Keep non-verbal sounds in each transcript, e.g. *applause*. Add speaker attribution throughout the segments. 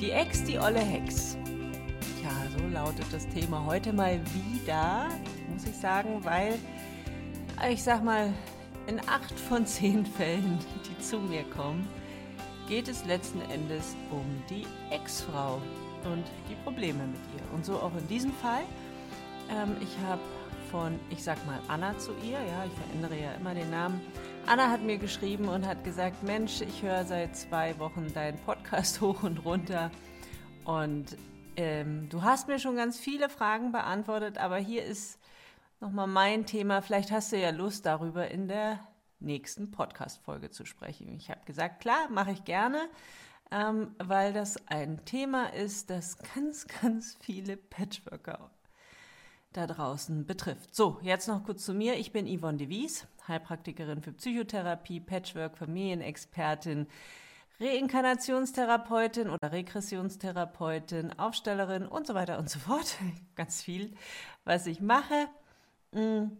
Speaker 1: Die Ex, die olle Hex. Ja, so lautet das Thema heute mal wieder, muss ich sagen, weil ich sag mal, in acht von zehn Fällen, die zu mir kommen, geht es letzten Endes um die Ex-Frau und die Probleme mit ihr. Und so auch in diesem Fall. Ähm, ich habe von, ich sag mal, Anna zu ihr, ja, ich verändere ja immer den Namen. Anna hat mir geschrieben und hat gesagt, Mensch, ich höre seit zwei Wochen deinen Podcast *laughs* hoch und runter und ähm, du hast mir schon ganz viele Fragen beantwortet, aber hier ist nochmal mein Thema. Vielleicht hast du ja Lust darüber in der nächsten Podcast-Folge zu sprechen. Ich habe gesagt, klar, mache ich gerne, ähm, weil das ein Thema ist, das ganz, ganz viele Patchworker da draußen betrifft. So, jetzt noch kurz zu mir. Ich bin Yvonne de Wies, Heilpraktikerin für Psychotherapie, Patchwork, Familienexpertin, Reinkarnationstherapeutin oder Regressionstherapeutin, Aufstellerin und so weiter und so fort. *laughs* Ganz viel, was ich mache. Mm,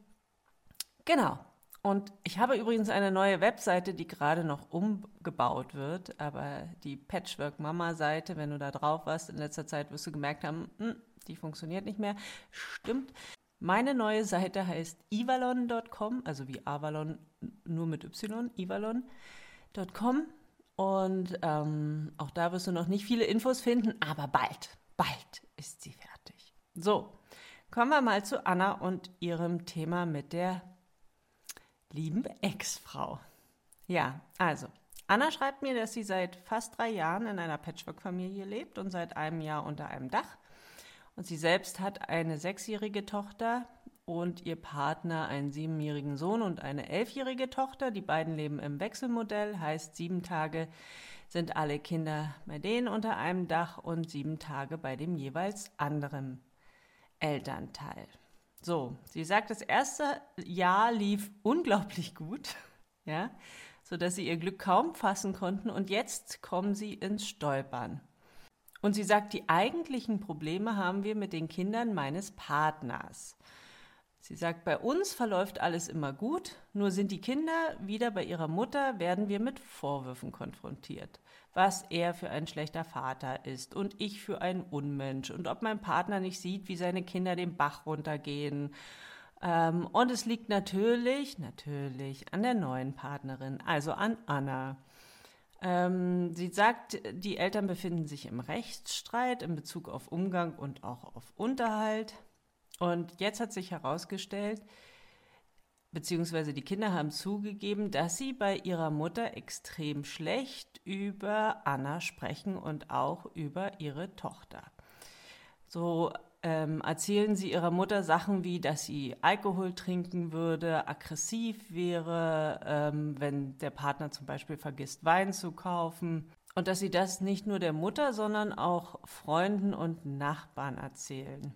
Speaker 1: genau. Und ich habe übrigens eine neue Webseite, die gerade noch umgebaut wird, aber die Patchwork Mama Seite, wenn du da drauf warst in letzter Zeit, wirst du gemerkt haben, hm, die funktioniert nicht mehr. Stimmt. Meine neue Seite heißt ivalon.com, also wie Avalon nur mit Y, ivalon.com. Und ähm, auch da wirst du noch nicht viele Infos finden, aber bald, bald ist sie fertig. So, kommen wir mal zu Anna und ihrem Thema mit der lieben Ex-Frau. Ja, also, Anna schreibt mir, dass sie seit fast drei Jahren in einer Patchwork-Familie lebt und seit einem Jahr unter einem Dach. Und sie selbst hat eine sechsjährige Tochter und ihr Partner einen siebenjährigen Sohn und eine elfjährige Tochter. Die beiden leben im Wechselmodell, heißt sieben Tage sind alle Kinder bei denen unter einem Dach und sieben Tage bei dem jeweils anderen Elternteil. So, sie sagt, das erste Jahr lief unglaublich gut, *laughs* ja, sodass sie ihr Glück kaum fassen konnten und jetzt kommen sie ins Stolpern. Und sie sagt, die eigentlichen Probleme haben wir mit den Kindern meines Partners. Sie sagt, bei uns verläuft alles immer gut, nur sind die Kinder wieder bei ihrer Mutter, werden wir mit Vorwürfen konfrontiert. Was er für ein schlechter Vater ist und ich für ein Unmensch und ob mein Partner nicht sieht, wie seine Kinder den Bach runtergehen. Ähm, und es liegt natürlich, natürlich an der neuen Partnerin, also an Anna. Ähm, sie sagt, die Eltern befinden sich im Rechtsstreit in Bezug auf Umgang und auch auf Unterhalt. Und jetzt hat sich herausgestellt, beziehungsweise die Kinder haben zugegeben, dass sie bei ihrer Mutter extrem schlecht über Anna sprechen und auch über ihre Tochter. So ähm, erzählen sie ihrer Mutter Sachen wie, dass sie Alkohol trinken würde, aggressiv wäre, ähm, wenn der Partner zum Beispiel vergisst, Wein zu kaufen. Und dass sie das nicht nur der Mutter, sondern auch Freunden und Nachbarn erzählen.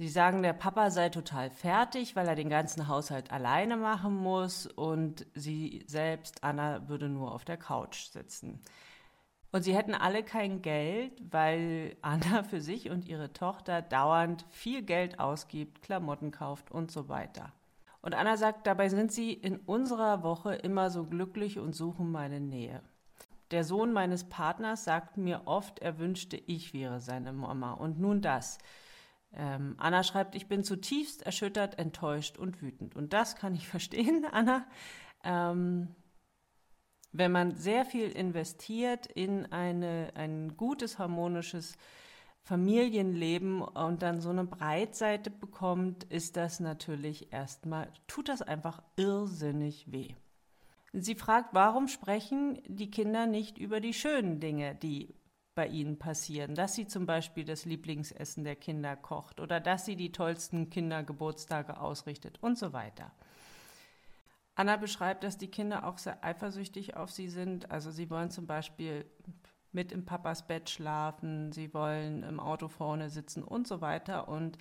Speaker 1: Sie sagen, der Papa sei total fertig, weil er den ganzen Haushalt alleine machen muss und sie selbst, Anna, würde nur auf der Couch sitzen. Und sie hätten alle kein Geld, weil Anna für sich und ihre Tochter dauernd viel Geld ausgibt, Klamotten kauft und so weiter. Und Anna sagt, dabei sind sie in unserer Woche immer so glücklich und suchen meine Nähe. Der Sohn meines Partners sagt mir oft, er wünschte, ich wäre seine Mama. Und nun das. Ähm, Anna schreibt, ich bin zutiefst erschüttert, enttäuscht und wütend. Und das kann ich *laughs* verstehen, Anna. Ähm, wenn man sehr viel investiert in eine, ein gutes, harmonisches Familienleben und dann so eine Breitseite bekommt, ist das natürlich erstmal, tut das einfach irrsinnig weh. Sie fragt, warum sprechen die Kinder nicht über die schönen Dinge, die bei ihnen passieren, dass sie zum Beispiel das Lieblingsessen der Kinder kocht oder dass sie die tollsten Kindergeburtstage ausrichtet und so weiter. Anna beschreibt, dass die Kinder auch sehr eifersüchtig auf sie sind. Also sie wollen zum Beispiel mit im Papas Bett schlafen, sie wollen im Auto vorne sitzen und so weiter. Und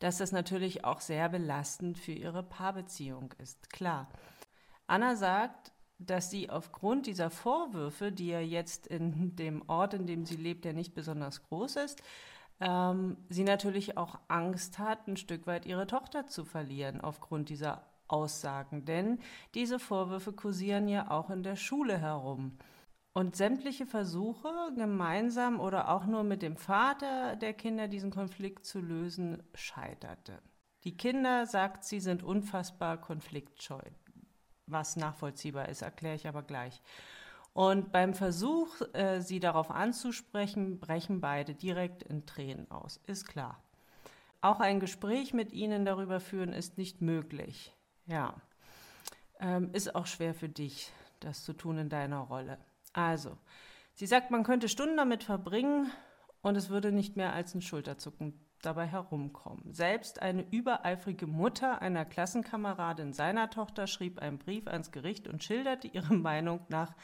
Speaker 1: dass das natürlich auch sehr belastend für ihre Paarbeziehung ist, klar. Anna sagt, dass sie aufgrund dieser Vorwürfe, die ja jetzt in dem Ort, in dem sie lebt, der nicht besonders groß ist, ähm, sie natürlich auch Angst hat, ein Stück weit ihre Tochter zu verlieren aufgrund dieser Aussagen. Denn diese Vorwürfe kursieren ja auch in der Schule herum. Und sämtliche Versuche, gemeinsam oder auch nur mit dem Vater der Kinder diesen Konflikt zu lösen, scheiterte. Die Kinder, sagt sie, sind unfassbar konfliktscheu. Was nachvollziehbar ist, erkläre ich aber gleich. Und beim Versuch, äh, sie darauf anzusprechen, brechen beide direkt in Tränen aus. Ist klar. Auch ein Gespräch mit ihnen darüber führen ist nicht möglich. Ja. Ähm, ist auch schwer für dich, das zu tun in deiner Rolle. Also, sie sagt, man könnte Stunden damit verbringen und es würde nicht mehr als ein Schulterzucken dabei herumkommen. Selbst eine übereifrige Mutter einer Klassenkameradin seiner Tochter schrieb einen Brief ans Gericht und schilderte ihre *laughs* Meinung nach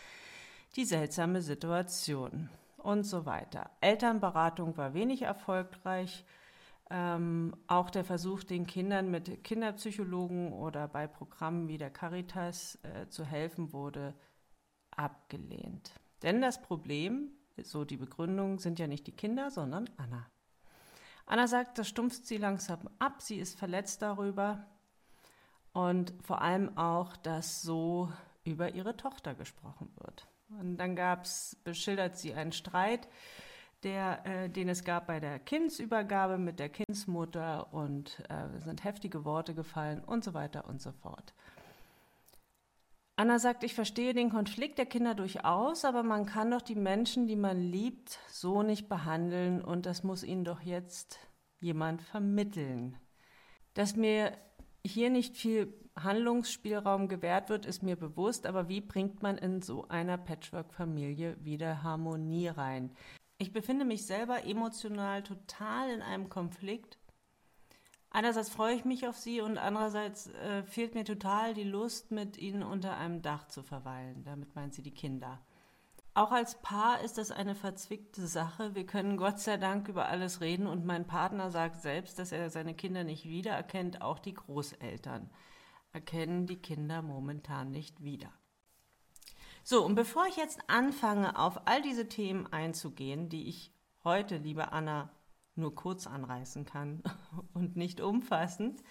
Speaker 1: die seltsame Situation und so weiter. Elternberatung war wenig erfolgreich. Ähm, auch der Versuch, den Kindern mit Kinderpsychologen oder bei Programmen wie der Caritas äh, zu helfen, wurde abgelehnt. Denn das Problem, so die Begründung, sind ja nicht die Kinder, sondern Anna. Anna sagt, das stumpft sie langsam ab, sie ist verletzt darüber und vor allem auch, dass so über ihre Tochter gesprochen wird. Und dann gab's, beschildert sie einen Streit, der, äh, den es gab bei der Kindsübergabe mit der Kindsmutter und äh, sind heftige Worte gefallen und so weiter und so fort. Anna sagt, ich verstehe den Konflikt der Kinder durchaus, aber man kann doch die Menschen, die man liebt, so nicht behandeln und das muss ihnen doch jetzt jemand vermitteln. Dass mir hier nicht viel Handlungsspielraum gewährt wird, ist mir bewusst, aber wie bringt man in so einer Patchwork-Familie wieder Harmonie rein? Ich befinde mich selber emotional total in einem Konflikt Einerseits freue ich mich auf sie und andererseits äh, fehlt mir total die Lust, mit ihnen unter einem Dach zu verweilen. Damit meint sie die Kinder. Auch als Paar ist das eine verzwickte Sache. Wir können Gott sei Dank über alles reden und mein Partner sagt selbst, dass er seine Kinder nicht wiedererkennt. Auch die Großeltern erkennen die Kinder momentan nicht wieder. So, und bevor ich jetzt anfange, auf all diese Themen einzugehen, die ich heute, liebe Anna, nur kurz anreißen kann *laughs* und nicht umfassend.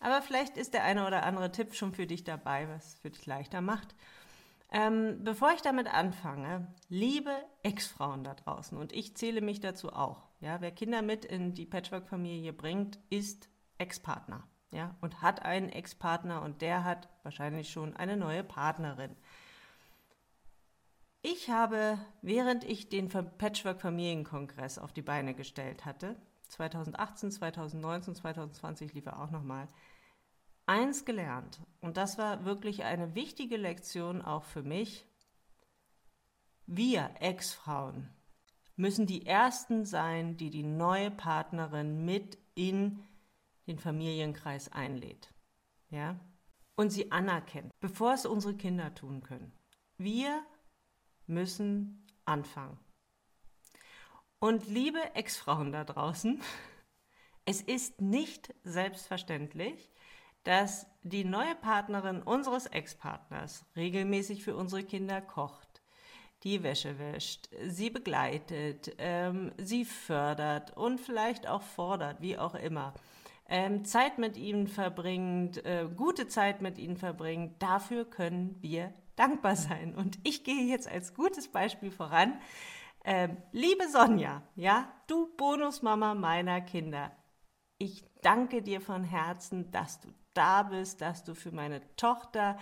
Speaker 1: Aber vielleicht ist der eine oder andere Tipp schon für dich dabei, was für dich leichter macht. Ähm, bevor ich damit anfange, liebe Ex-Frauen da draußen, und ich zähle mich dazu auch, ja, wer Kinder mit in die Patchwork-Familie bringt, ist Ex-Partner, ja, und hat einen Ex-Partner und der hat wahrscheinlich schon eine neue Partnerin. Ich habe, während ich den Patchwork Familienkongress auf die Beine gestellt hatte, 2018, 2019, 2020 lief er auch nochmal, eins gelernt. Und das war wirklich eine wichtige Lektion auch für mich. Wir Ex-Frauen müssen die Ersten sein, die die neue Partnerin mit in den Familienkreis einlädt. Ja? Und sie anerkennt, bevor es unsere Kinder tun können. Wir müssen anfangen. Und liebe Ex-Frauen da draußen, *laughs* es ist nicht selbstverständlich, dass die neue Partnerin unseres Ex-Partners regelmäßig für unsere Kinder kocht, die Wäsche wäscht, sie begleitet, ähm, sie fördert und vielleicht auch fordert, wie auch immer. Ähm, Zeit mit ihnen verbringt, äh, gute Zeit mit ihnen verbringt, dafür können wir dankbar sein. Und ich gehe jetzt als gutes Beispiel voran. Ähm, liebe Sonja, ja, du Bonusmama meiner Kinder, ich danke dir von Herzen, dass du da bist, dass du für meine Tochter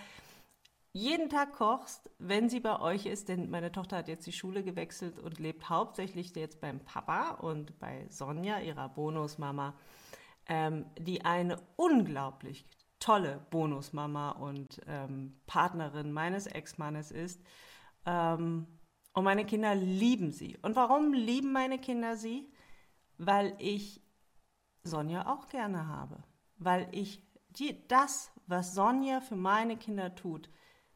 Speaker 1: jeden Tag kochst, wenn sie bei euch ist, denn meine Tochter hat jetzt die Schule gewechselt und lebt hauptsächlich jetzt beim Papa und bei Sonja, ihrer Bonusmama, ähm, die eine unglaublich tolle Bonusmama und ähm, Partnerin meines Ex-Mannes ist. Ähm, und meine Kinder lieben sie. Und warum lieben meine Kinder sie? Weil ich Sonja auch gerne habe. Weil ich die, das, was Sonja für meine Kinder tut,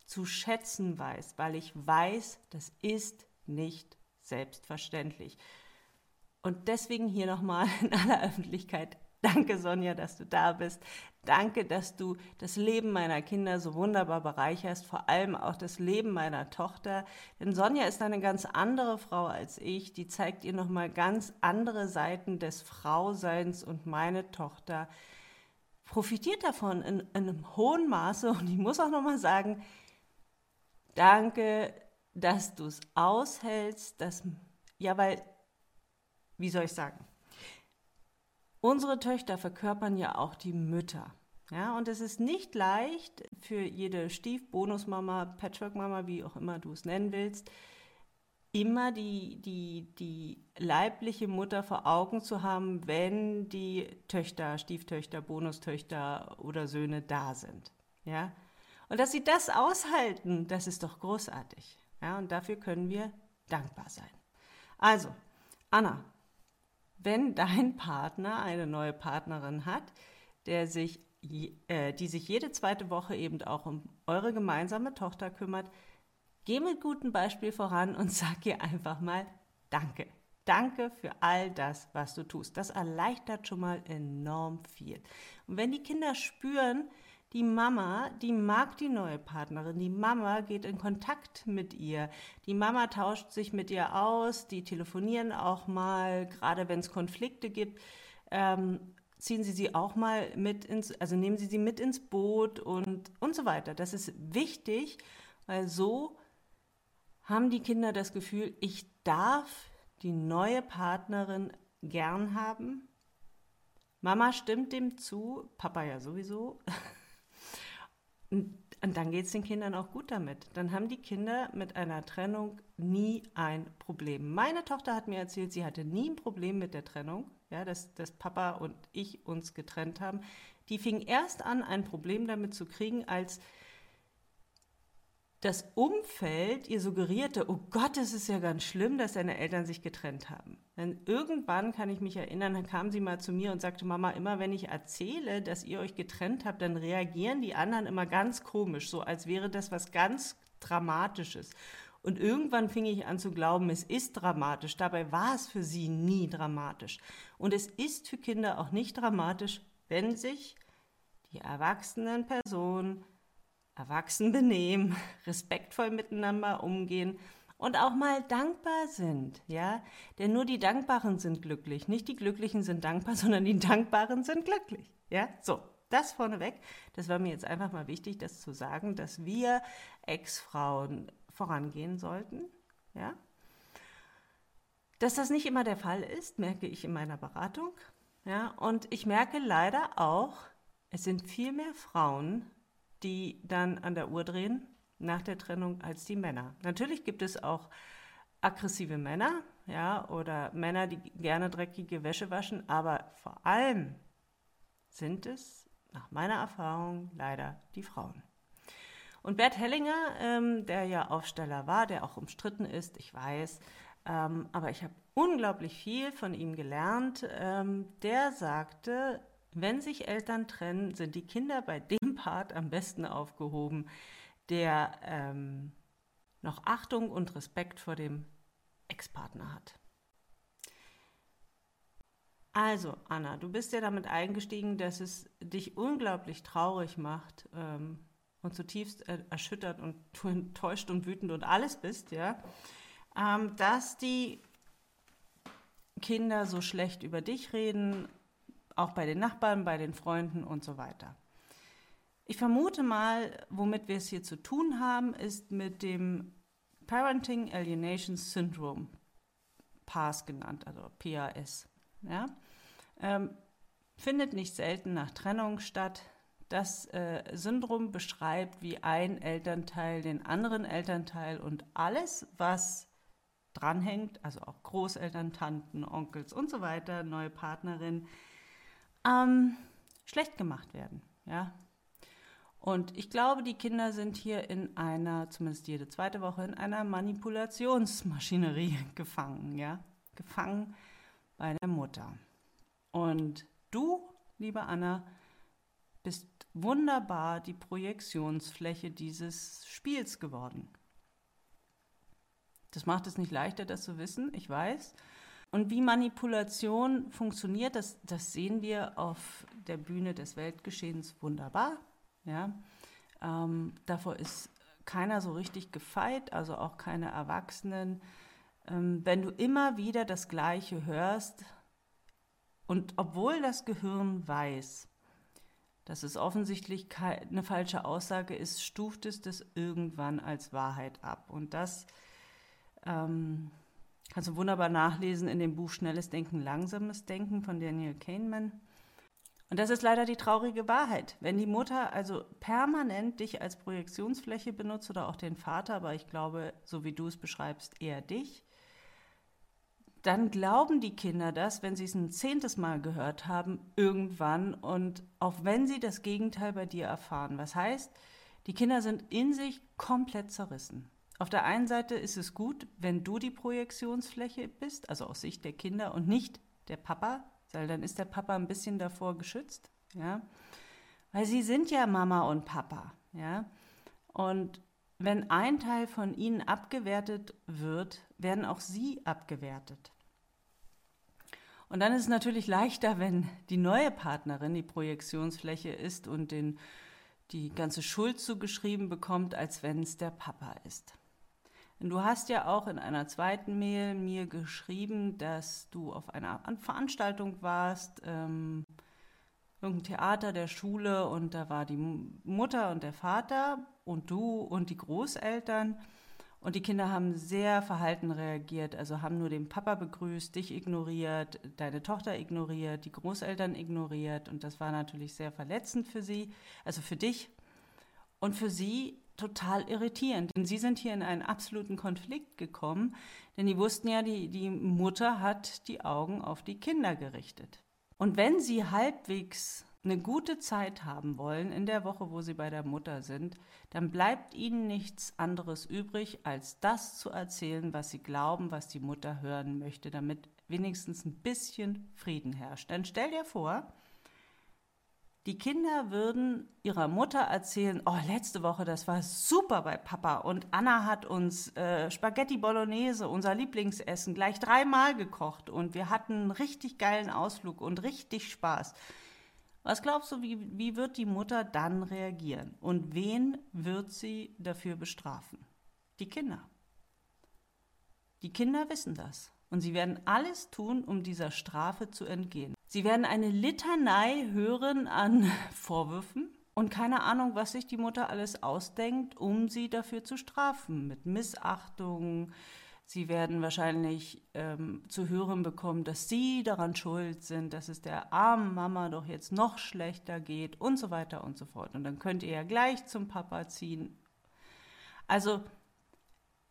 Speaker 1: zu schätzen weiß. Weil ich weiß, das ist nicht selbstverständlich. Und deswegen hier nochmal in aller Öffentlichkeit Danke, Sonja, dass du da bist. Danke, dass du das Leben meiner Kinder so wunderbar bereicherst, vor allem auch das Leben meiner Tochter. Denn Sonja ist eine ganz andere Frau als ich. Die zeigt ihr nochmal ganz andere Seiten des Frauseins und meine Tochter profitiert davon in, in einem hohen Maße. Und ich muss auch nochmal sagen, danke, dass du es aushältst, dass, ja, weil, wie soll ich sagen, unsere Töchter verkörpern ja auch die Mütter. Ja, und es ist nicht leicht für jede Stiefbonusmama, Patchwork-Mama, wie auch immer du es nennen willst, immer die, die, die leibliche Mutter vor Augen zu haben, wenn die Töchter, Stieftöchter, Bonustöchter oder Söhne da sind. Ja? Und dass sie das aushalten, das ist doch großartig. Ja? Und dafür können wir dankbar sein. Also, Anna, wenn dein Partner eine neue Partnerin hat, der sich, äh, die sich jede zweite Woche eben auch um eure gemeinsame Tochter kümmert, Geh mit gutem Beispiel voran und *laughs* sag ihr einfach mal Danke. Danke für all das, was du tust. Das erleichtert schon mal enorm viel. Und wenn die Kinder spüren, die Mama, die mag die neue Partnerin, die Mama geht in Kontakt mit ihr, die Mama tauscht sich mit ihr aus, die telefonieren auch mal, gerade wenn es Konflikte gibt, ähm, ziehen Sie sie auch mal mit ins, also nehmen Sie sie mit ins Boot und, und so weiter. Das ist wichtig, weil so haben die Kinder das Gefühl, ich darf die neue Partnerin gern haben. Mama stimmt dem zu, Papa ja sowieso. *laughs* Und, dann geht es den Kindern auch gut damit. Dann haben die Kinder mit einer Trennung nie ein Problem. Meine Tochter hat mir erzählt, sie hatte nie ein Problem mit der Trennung, ja, dass, dass Papa und ich uns getrennt haben. Die fing erst an, ein Problem damit zu kriegen, als das Umfeld ihr suggerierte, oh Gott, es ist ja ganz schlimm, dass deine Eltern sich getrennt haben. Denn irgendwann kann ich mich erinnern, dann kam sie mal zu mir und sagte, Mama, immer wenn ich erzähle, dass ihr euch getrennt habt, dann reagieren die anderen immer ganz komisch, so als wäre das was ganz Dramatisches. Und irgendwann fing ich an zu glauben, es ist dramatisch. Dabei war es für sie nie dramatisch. Und es ist für Kinder auch nicht dramatisch, wenn sich die erwachsenen Personen erwachsen benehmen, *laughs* respektvoll miteinander umgehen und auch mal dankbar sind, ja? Denn nur die Dankbaren sind glücklich, nicht die Glücklichen sind dankbar, *laughs* sondern die Dankbaren sind glücklich, ja? So, das vorneweg. Das war mir jetzt einfach mal wichtig, das zu sagen, dass wir Ex-Frauen vorangehen sollten, ja? Dass das nicht immer der Fall ist, merke ich in meiner Beratung, ja? Und ich merke leider auch, es sind viel mehr Frauen, die dann an der Uhr drehen nach der Trennung als die Männer. Natürlich gibt es auch aggressive Männer, ja, oder Männer, die gerne dreckige Wäsche waschen, aber vor allem sind es nach meiner Erfahrung leider die Frauen. Und Bert Hellinger, ähm, der ja Aufsteller war, der auch umstritten ist, ich weiß, ähm, aber ich habe unglaublich viel von ihm gelernt, ähm, der sagte, wenn sich Eltern trennen, sind die Kinder bei dem *laughs* Part am besten aufgehoben, der ähm, noch Achtung und Respekt vor dem Ex-Partner hat. Also, Anna, du bist ja damit eingestiegen, dass es dich unglaublich traurig macht ähm, und zutiefst erschüttert und du *laughs* enttäuscht und wütend und alles bist, ja, ähm, dass die Kinder so schlecht über dich reden auch bei den Nachbarn, bei den Freunden und so weiter. Ich vermute mal, womit wir es hier zu tun haben, ist mit dem Parenting Alienation Syndrome, PAS genannt, also PAS. Ja? Ähm, findet nicht selten nach Trennung statt. Das äh, Syndrom beschreibt, wie ein Elternteil den anderen Elternteil und alles, was dranhängt, also auch Großeltern, Tanten, Onkels und so weiter, neue Partnerin, ähm, schlecht gemacht werden. Ja? Und ich glaube, die Kinder sind hier in einer, zumindest jede zweite Woche, in einer Manipulationsmaschinerie *laughs* gefangen, ja, gefangen bei der Mutter. Und du, liebe Anna, bist wunderbar die Projektionsfläche dieses Spiels geworden. Das macht es nicht leichter, das zu wissen, ich weiß. Und wie Manipulation funktioniert, das, das sehen wir auf der Bühne des Weltgeschehens wunderbar. Ja? Ähm, davor ist keiner so richtig gefeit, also auch keine Erwachsenen. Ähm, wenn du immer wieder das Gleiche hörst und obwohl das Gehirn weiß, dass es offensichtlich eine falsche Aussage ist, stuft es das irgendwann als Wahrheit ab. Und das Ähm, kannst du wunderbar nachlesen in dem Buch Schnelles Denken, Langsames Denken von Daniel Kahneman. Und das ist leider die traurige Wahrheit. Wenn die Mutter also permanent dich als Projektionsfläche benutzt oder auch den Vater, aber ich glaube, so wie du es beschreibst, eher dich, dann glauben die Kinder das, wenn sie es ein zehntes Mal gehört haben, irgendwann und auch wenn sie das Gegenteil bei dir erfahren. Was heißt, die Kinder sind in sich komplett zerrissen. Auf der einen Seite ist es gut, wenn du die Projektionsfläche bist, also aus Sicht der Kinder und nicht der Papa, weil dann ist der Papa ein bisschen davor geschützt, ja. Weil sie sind ja Mama und Papa, ja. Und wenn ein Teil von ihnen abgewertet wird, werden auch sie abgewertet. Und dann ist es natürlich leichter, wenn die neue Partnerin die Projektionsfläche ist und den, die ganze Schuld zugeschrieben bekommt, als wenn es der Papa ist. Du hast ja auch in einer zweiten Mail mir geschrieben, dass du auf einer Veranstaltung warst, ähm, irgendein Theater der Schule und da war die Mutter und der Vater und du und die Großeltern und die Kinder haben sehr verhalten reagiert, also haben nur den Papa begrüßt, dich ignoriert, deine Tochter ignoriert, die Großeltern ignoriert. Und das war natürlich sehr verletzend für sie, also für dich. Und für sie total irritierend. Denn sie sind hier in einen absoluten Konflikt gekommen, denn die wussten ja, die, die Mutter hat die Augen auf die Kinder gerichtet. Und wenn sie halbwegs eine gute Zeit haben wollen in der Woche, wo sie bei der Mutter sind, dann bleibt ihnen nichts anderes übrig, als das zu erzählen, was sie glauben, was die Mutter hören möchte, damit wenigstens ein bisschen Frieden herrscht. Dann stell dir vor, die Kinder würden ihrer Mutter erzählen, oh, letzte Woche, das war super bei Papa und Anna hat uns äh, Spaghetti Bolognese, unser Lieblingsessen, gleich dreimal gekocht und wir hatten einen richtig geilen Ausflug und richtig Spaß. Was glaubst du, wie, wie wird die Mutter dann reagieren? Und wen wird sie dafür bestrafen? Die Kinder. Die Kinder wissen das. Und sie werden alles tun, um dieser Strafe zu entgehen. Sie werden eine Litanei hören an *laughs* Vorwürfen und keine Ahnung, was sich die Mutter alles ausdenkt, um sie dafür zu strafen. Mit Missachtung, Sie werden wahrscheinlich ähm, zu hören bekommen, dass Sie daran schuld sind, dass es der armen Mama doch jetzt noch schlechter geht und so weiter und so fort. Und dann könnt ihr ja gleich zum Papa ziehen. Also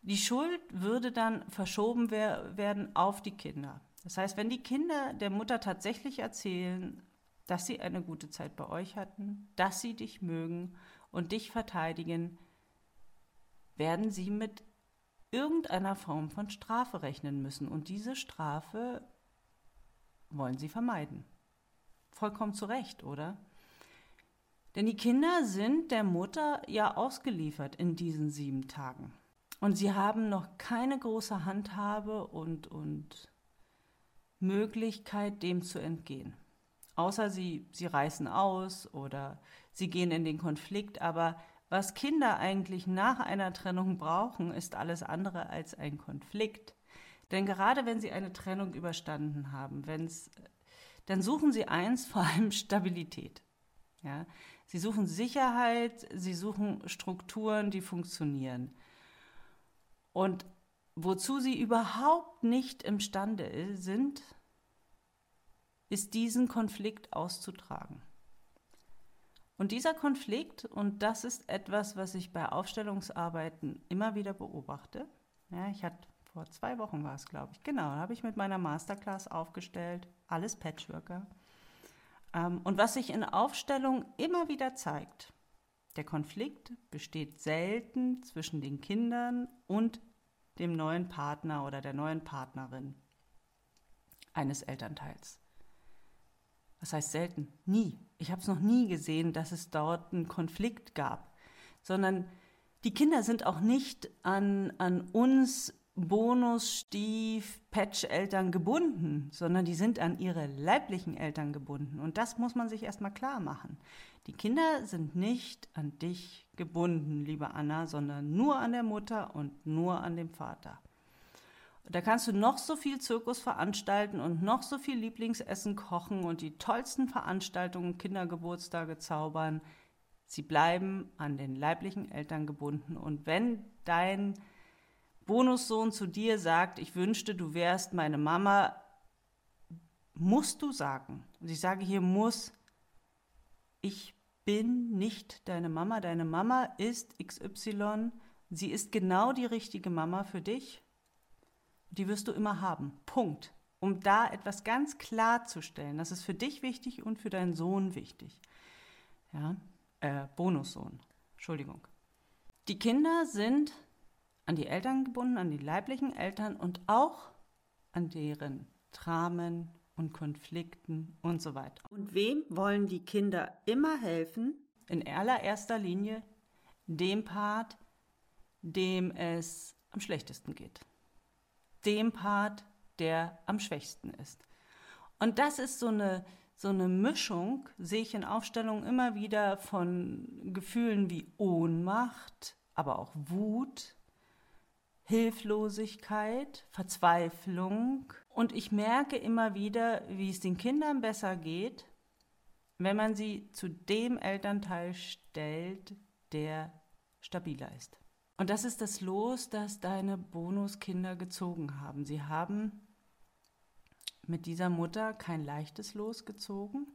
Speaker 1: die Schuld würde dann verschoben wer werden auf die Kinder. Das heißt, wenn die Kinder der Mutter tatsächlich erzählen, dass sie eine gute Zeit bei euch hatten, dass sie dich mögen und dich verteidigen, werden sie mit irgendeiner Form von Strafe rechnen müssen. Und diese Strafe wollen sie vermeiden. Vollkommen zu Recht, oder? Denn die Kinder sind der Mutter ja ausgeliefert in diesen sieben Tagen. Und sie haben noch keine große Handhabe und, und Möglichkeit, dem zu entgehen. Außer sie, sie reißen aus oder sie gehen in den Konflikt, aber was Kinder eigentlich nach einer Trennung brauchen, ist alles andere als ein Konflikt. Denn gerade wenn sie eine Trennung überstanden haben, wenn's, dann suchen sie eins, *laughs* vor allem Stabilität. Ja? Sie suchen Sicherheit, sie suchen Strukturen, die funktionieren. Und wozu sie überhaupt nicht imstande sind, ist diesen Konflikt auszutragen. Und dieser Konflikt, und das ist etwas, was ich bei Aufstellungsarbeiten immer wieder beobachte, ja, ich hatte vor zwei Wochen war es, glaube ich, genau, habe ich mit meiner Masterclass aufgestellt, alles Patchworker. Ähm, und was sich in Aufstellung immer wieder zeigt, der Konflikt besteht selten zwischen den Kindern und dem neuen Partner oder der neuen Partnerin eines Elternteils. Was heißt selten? Nie. Ich habe es noch nie gesehen, dass es dort einen Konflikt gab, sondern die Kinder sind auch nicht an, an uns Bonus, Stief, Patch-Eltern gebunden, sondern die sind an ihre leiblichen Eltern gebunden. Und das muss man sich erstmal klar machen. Die Kinder sind nicht an dich gebunden, liebe Anna, sondern nur an der Mutter und nur an dem Vater. Da kannst du noch so viel Zirkus veranstalten und noch so viel Lieblingsessen kochen und die tollsten Veranstaltungen, Kindergeburtstage zaubern. Sie bleiben an den leiblichen Eltern gebunden. Und wenn dein Bonussohn zu dir sagt, ich wünschte, du wärst meine Mama, musst du sagen. Und ich sage hier muss, ich bin nicht deine Mama. Deine Mama ist XY. Sie ist genau die richtige Mama für dich. Die wirst du immer haben. Punkt. Um da etwas ganz klarzustellen. Das ist für dich wichtig und für deinen Sohn wichtig. Ja, äh, Bonussohn. Entschuldigung. Die Kinder sind an die Eltern gebunden, an die leiblichen Eltern und auch an deren Dramen und Konflikten und so weiter. Und wem wollen die Kinder immer helfen? In allererster Linie dem Part, dem es am schlechtesten geht. Dem Part, der am schwächsten ist. Und das ist so eine, so eine Mischung, sehe ich in Aufstellungen immer wieder von Gefühlen wie Ohnmacht, aber auch Wut, Hilflosigkeit, Verzweiflung. Und ich merke immer wieder, wie es den Kindern besser geht, wenn man sie zu dem Elternteil stellt, der stabiler ist. Und das ist das Los, das deine Bonuskinder gezogen haben. Sie haben mit dieser Mutter kein leichtes Los gezogen.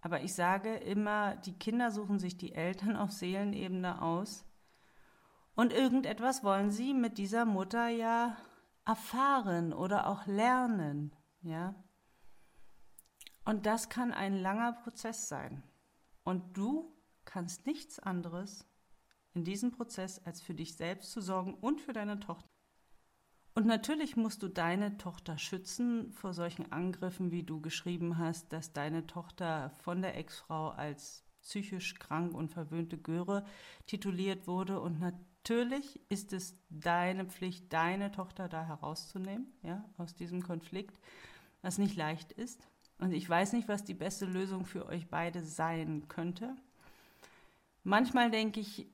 Speaker 1: Aber ich sage immer, die Kinder suchen sich die Eltern auf Seelenebene aus, und irgendetwas wollen sie mit dieser Mutter ja erfahren oder auch lernen, ja. Und das kann ein langer Prozess sein. Und du kannst nichts anderes in diesem Prozess, als für dich selbst zu sorgen und für deine Tochter. Und natürlich musst du deine Tochter schützen vor solchen Angriffen, wie du geschrieben hast, dass deine Tochter von der Ex-Frau als psychisch krank und verwöhnte Göre tituliert wurde. Und natürlich ist es deine Pflicht, deine Tochter da herauszunehmen, ja, aus diesem Konflikt, was nicht leicht ist. Und ich weiß nicht, was die beste Lösung für euch beide sein könnte. Manchmal denke ich,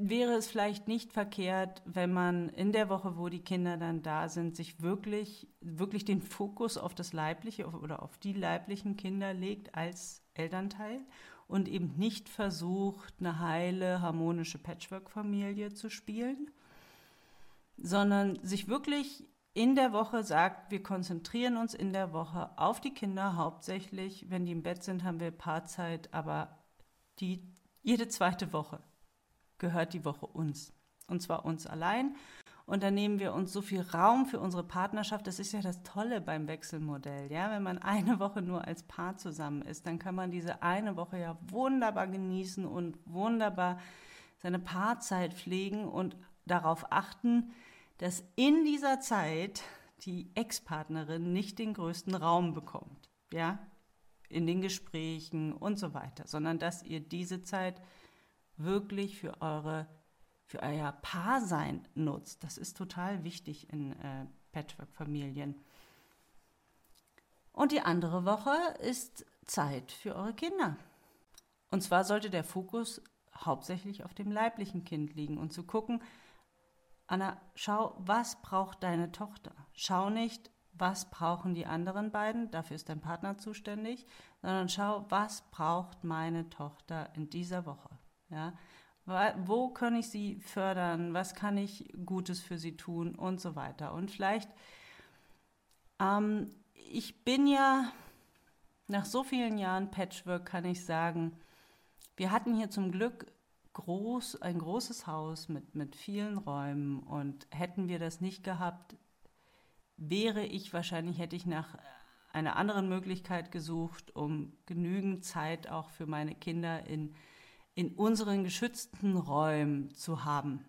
Speaker 1: wäre es vielleicht nicht verkehrt, wenn man in der Woche, wo die Kinder dann da sind, sich wirklich, wirklich den Fokus auf das Leibliche oder auf die leiblichen Kinder legt als Elternteil und eben nicht versucht, eine heile, harmonische Patchwork-Familie zu spielen, sondern sich wirklich in der Woche sagt, wir konzentrieren uns in der Woche auf die Kinder hauptsächlich. Wenn die im Bett sind, haben wir Paarzeit, aber die, jede zweite Woche gehört die Woche uns. Und zwar uns allein. Und dann nehmen wir uns so viel Raum für unsere Partnerschaft. Das ist ja das Tolle beim Wechselmodell. Ja? Wenn man eine Woche nur als Paar zusammen ist, dann kann man diese eine Woche ja wunderbar genießen und wunderbar seine Paarzeit pflegen und darauf achten, dass in dieser Zeit die Ex-Partnerin nicht den größten Raum bekommt. Ja? In den Gesprächen und so weiter, sondern dass ihr diese Zeit wirklich für eure für euer Paarsein nutzt. Das ist total wichtig in äh, Patchwork-Familien. Und die andere Woche ist Zeit für eure Kinder. Und zwar sollte der Fokus hauptsächlich auf dem leiblichen Kind liegen und zu gucken, Anna, schau, was braucht deine Tochter? Schau nicht, was brauchen die anderen beiden, dafür ist dein Partner zuständig, sondern schau, was braucht meine Tochter in dieser Woche? Ja? Wo kann ich sie fördern? Was kann ich Gutes für sie tun? Und so weiter. Und vielleicht, ähm, ich bin ja nach so vielen Jahren Patchwork, kann ich sagen, wir hatten hier zum Glück groß, ein großes Haus mit, mit vielen Räumen. Und hätten wir das nicht gehabt, wäre ich wahrscheinlich, hätte ich nach einer anderen Möglichkeit gesucht, um genügend Zeit auch für meine Kinder in in unseren geschützten Räumen zu haben.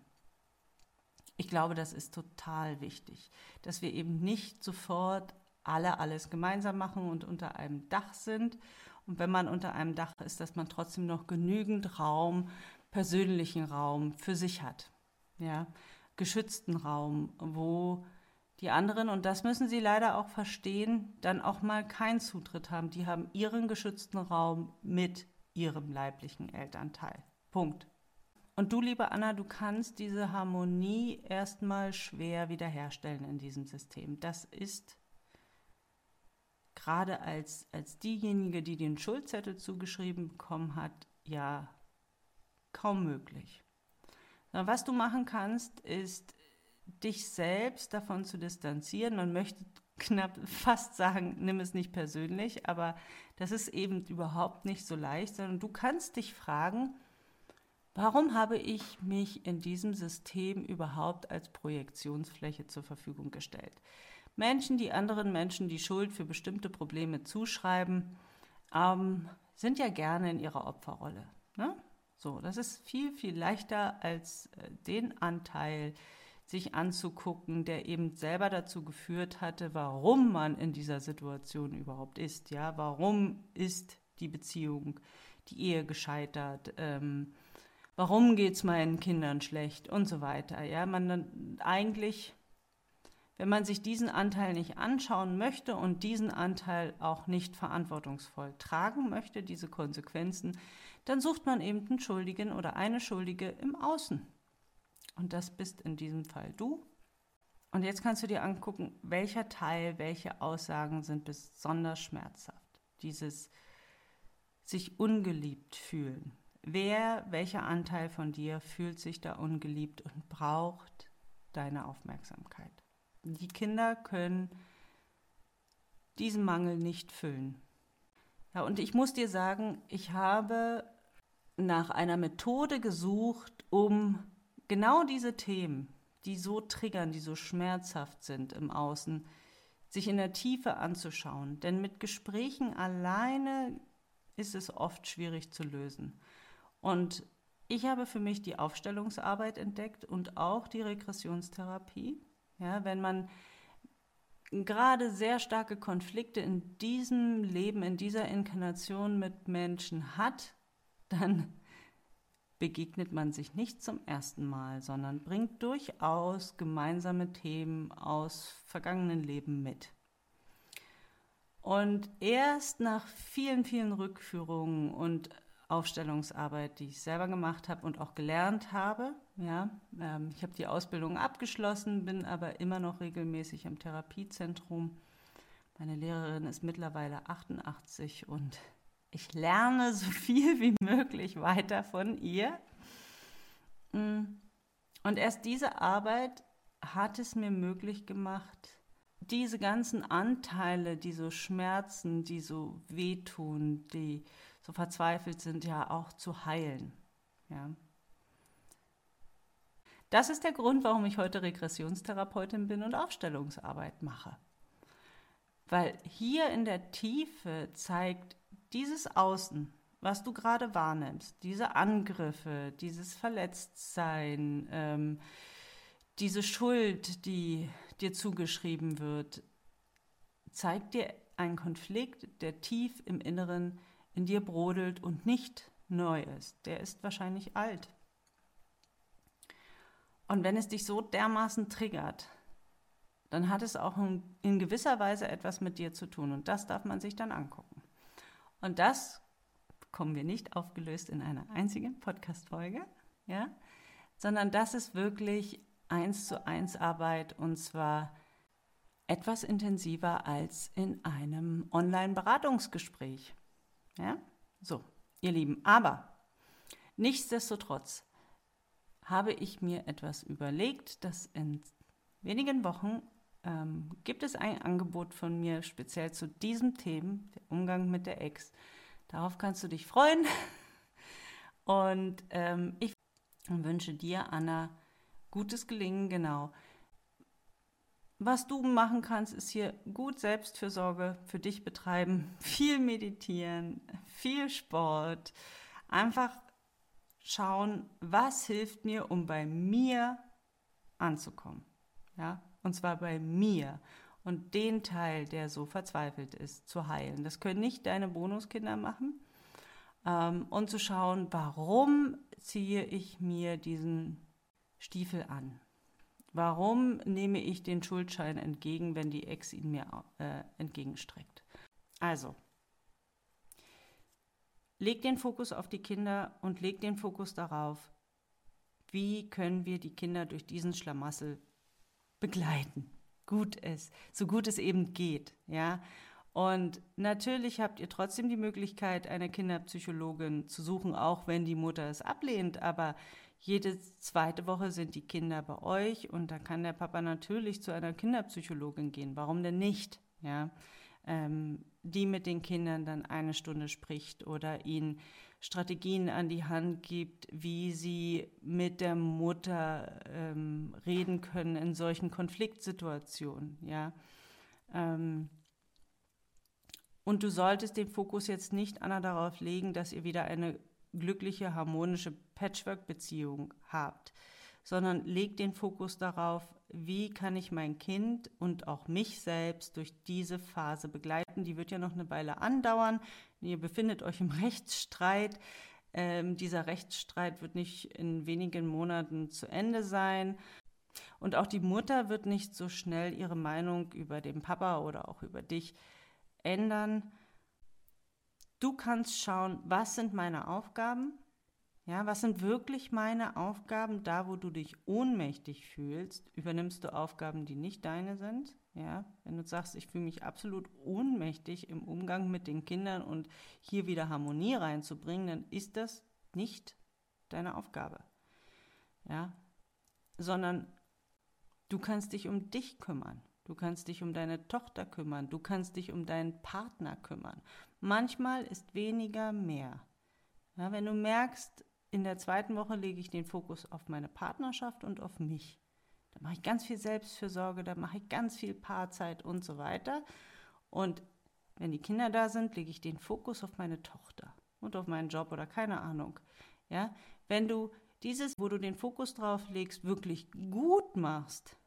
Speaker 1: Ich glaube, das ist total wichtig, dass wir eben nicht sofort alle alles gemeinsam machen und unter einem Dach sind. Und wenn man unter einem Dach ist, dass man trotzdem noch genügend Raum, persönlichen Raum für sich hat. Ja, geschützten Raum, wo die anderen, und das müssen sie leider auch verstehen, dann auch mal keinen Zutritt haben. Die haben ihren geschützten Raum mit ihrem leiblichen Elternteil. Punkt. Und du, liebe Anna, du kannst diese Harmonie erstmal schwer wiederherstellen in diesem System. Das ist gerade als, als diejenige, die den Schuldzettel zugeschrieben bekommen hat, ja kaum möglich. Was du machen kannst, ist dich selbst davon zu distanzieren. Man möchte knapp fast sagen, nimm es nicht persönlich, aber das ist eben überhaupt nicht so leicht, sondern du kannst dich fragen, warum habe ich mich in diesem System überhaupt als Projektionsfläche zur Verfügung gestellt? Menschen, die anderen Menschen die Schuld für bestimmte Probleme zuschreiben, ähm, sind ja gerne in ihrer Opferrolle. Ne? So, das ist viel, viel leichter als äh, den Anteil, sich anzugucken, der eben selber dazu geführt hatte, warum man in dieser Situation überhaupt ist. Ja, warum ist die Beziehung, die Ehe gescheitert? Ähm, warum geht es meinen Kindern schlecht und so weiter? Ja, man eigentlich, wenn man sich diesen Anteil nicht anschauen möchte und diesen Anteil auch nicht verantwortungsvoll tragen möchte, diese Konsequenzen, dann sucht man eben einen Schuldigen oder eine Schuldige im Außen. Und das bist in diesem Fall du. Und jetzt kannst du dir angucken, welcher Teil, welche Aussagen sind besonders schmerzhaft. Dieses sich ungeliebt fühlen. Wer, welcher Anteil von dir fühlt sich da ungeliebt und braucht deine Aufmerksamkeit? Die Kinder können diesen Mangel nicht füllen. Ja, und ich muss dir sagen, ich habe nach einer Methode gesucht, um genau diese Themen, die so triggern, die so schmerzhaft sind im Außen, sich in der Tiefe anzuschauen. Denn mit Gesprächen alleine ist es oft schwierig zu lösen. Und ich habe für mich die Aufstellungsarbeit entdeckt und auch die Regressionstherapie. Ja, wenn man gerade sehr starke Konflikte in diesem Leben, in dieser Inkarnation mit Menschen hat, dann begegnet man sich nicht zum ersten Mal, sondern bringt durchaus gemeinsame Themen aus vergangenen Leben mit. Und erst nach vielen, vielen Rückführungen und Aufstellungsarbeit, die ich selber gemacht habe und auch gelernt habe, ja, ähm, ich habe die Ausbildung abgeschlossen, bin aber immer noch regelmäßig im Therapiezentrum. Meine Lehrerin ist mittlerweile 88 und ich lerne so viel wie möglich weiter von ihr. Mm. Und erst diese Arbeit hat es mir möglich gemacht, diese ganzen Anteile, die so schmerzen, die so wehtun, die so verzweifelt sind, ja auch zu heilen. Ja. Das ist der Grund, warum ich heute Regressionstherapeutin bin und Aufstellungsarbeit mache. Weil hier in der Tiefe zeigt dieses Außen, was du gerade wahrnimmst, diese Angriffe, dieses Verletztsein, ähm, diese Schuld, die dir zugeschrieben wird, zeigt dir einen Konflikt, der tief im Inneren in dir brodelt und nicht neu ist. Der ist wahrscheinlich alt. Und wenn es dich so dermaßen triggert, dann hat es auch in gewisser Weise etwas mit dir zu tun. Und das darf man sich dann angucken. Und das bekommen wir nicht aufgelöst in einer einzigen Podcast-Folge, ja? sondern das ist wirklich eins zu eins Arbeit und zwar etwas intensiver als in einem Online-Beratungsgespräch. Ja? So, ihr Lieben, aber nichtsdestotrotz habe ich mir etwas überlegt, dass in wenigen Wochen ähm, gibt es ein Angebot von mir speziell zu diesem Thema, der Umgang mit der Ex. Darauf kannst du dich freuen. *laughs* Und ähm, ich wünsche dir, Anna, gutes Gelingen, genau. Was du machen kannst, ist hier gut Selbstfürsorge für dich betreiben, *laughs* viel meditieren, viel Sport, einfach schauen, was hilft mir, um bei mir anzukommen. Ja, und zwar bei mir und den Teil, der so verzweifelt ist, zu heilen. Das können nicht deine Bonuskinder machen. Ähm, und zu schauen, warum ziehe ich mir diesen Stiefel an? Warum nehme ich den Schuldschein entgegen, wenn die Ex ihn mir äh, entgegenstreckt? Also, leg den Fokus auf die Kinder und leg den Fokus darauf, wie können wir die Kinder durch diesen Schlamassel begleiten. Gut ist, so gut es eben geht, ja. Und natürlich habt ihr trotzdem die Möglichkeit, eine Kinderpsychologin zu suchen, auch wenn die Mutter es ablehnt. Aber jede zweite Woche sind die Kinder bei euch und da kann der Papa natürlich zu einer Kinderpsychologin gehen. Warum denn nicht? Ja, ähm, die mit den Kindern dann eine Stunde spricht oder ihnen Strategien an die Hand gibt, wie sie mit der Mutter ähm, reden können in solchen Konfliktsituationen. Ja. Ähm, und du solltest den Fokus jetzt nicht, Anna, darauf legen, dass ihr wieder eine glückliche, harmonische Patchwork-Beziehung habt, sondern leg den Fokus darauf, wie kann ich mein Kind und auch mich selbst durch diese Phase begleiten. Die wird ja noch eine Weile andauern. Ihr befindet euch im Rechtsstreit. Ähm, dieser Rechtsstreit wird nicht in wenigen Monaten zu Ende sein. Und auch die Mutter wird nicht so schnell ihre Meinung über den Papa oder auch über dich ändern. Du kannst schauen, was sind meine Aufgaben? Ja, was sind wirklich meine Aufgaben? Da, wo du dich ohnmächtig fühlst, übernimmst du Aufgaben, die nicht deine sind. Ja, wenn du sagst, ich fühle mich absolut ohnmächtig im Umgang mit den Kindern und hier wieder Harmonie reinzubringen, dann ist das nicht deine Aufgabe. Ja, sondern du kannst dich um dich kümmern. Du kannst dich um deine Tochter kümmern. Du kannst dich um deinen Partner kümmern. Manchmal ist weniger mehr. Ja, wenn du merkst, in der zweiten Woche lege ich den Fokus auf meine Partnerschaft und auf mich. Da mache ich ganz viel Selbstfürsorge, da mache ich ganz viel Paarzeit und so weiter. Und wenn die Kinder da sind, lege ich den Fokus auf meine Tochter und auf meinen Job oder keine Ahnung. Ja, wenn du dieses, wo du den Fokus drauf legst, wirklich gut machst,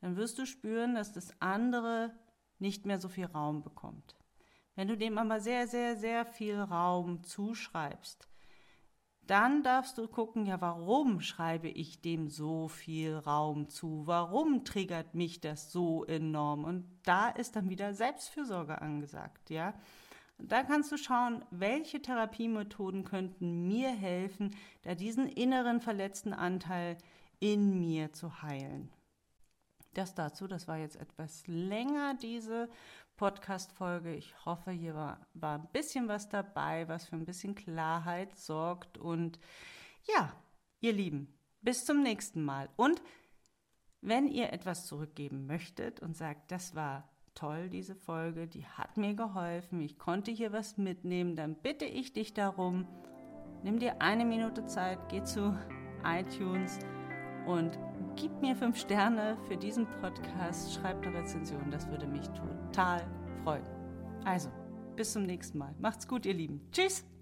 Speaker 1: dann wirst du spüren, dass das andere nicht mehr so viel Raum bekommt. Wenn du dem aber sehr, sehr, sehr viel Raum zuschreibst, dann darfst du gucken, ja, warum schreibe ich dem so viel Raum zu? Warum triggert mich das so enorm? Und da ist dann wieder Selbstfürsorge angesagt, ja. da kannst du schauen, welche Therapiemethoden könnten mir helfen, da diesen inneren verletzten Anteil in mir zu heilen. Das dazu, das war jetzt etwas länger, diese Podcast-Folge. Ich hoffe, hier war, war ein bisschen was dabei, was für ein bisschen Klarheit sorgt. Und ja, ihr Lieben, bis zum nächsten Mal. Und wenn ihr etwas zurückgeben möchtet und sagt, das war toll, diese Folge, die hat mir geholfen, ich konnte hier was mitnehmen, dann bitte ich dich darum, nimm dir eine Minute Zeit, geh zu iTunes und gib mir fünf Sterne für diesen Podcast, schreib eine Rezension, das würde mich total freuen. Also, bis zum nächsten Mal. Macht's gut, ihr Lieben. Tschüss!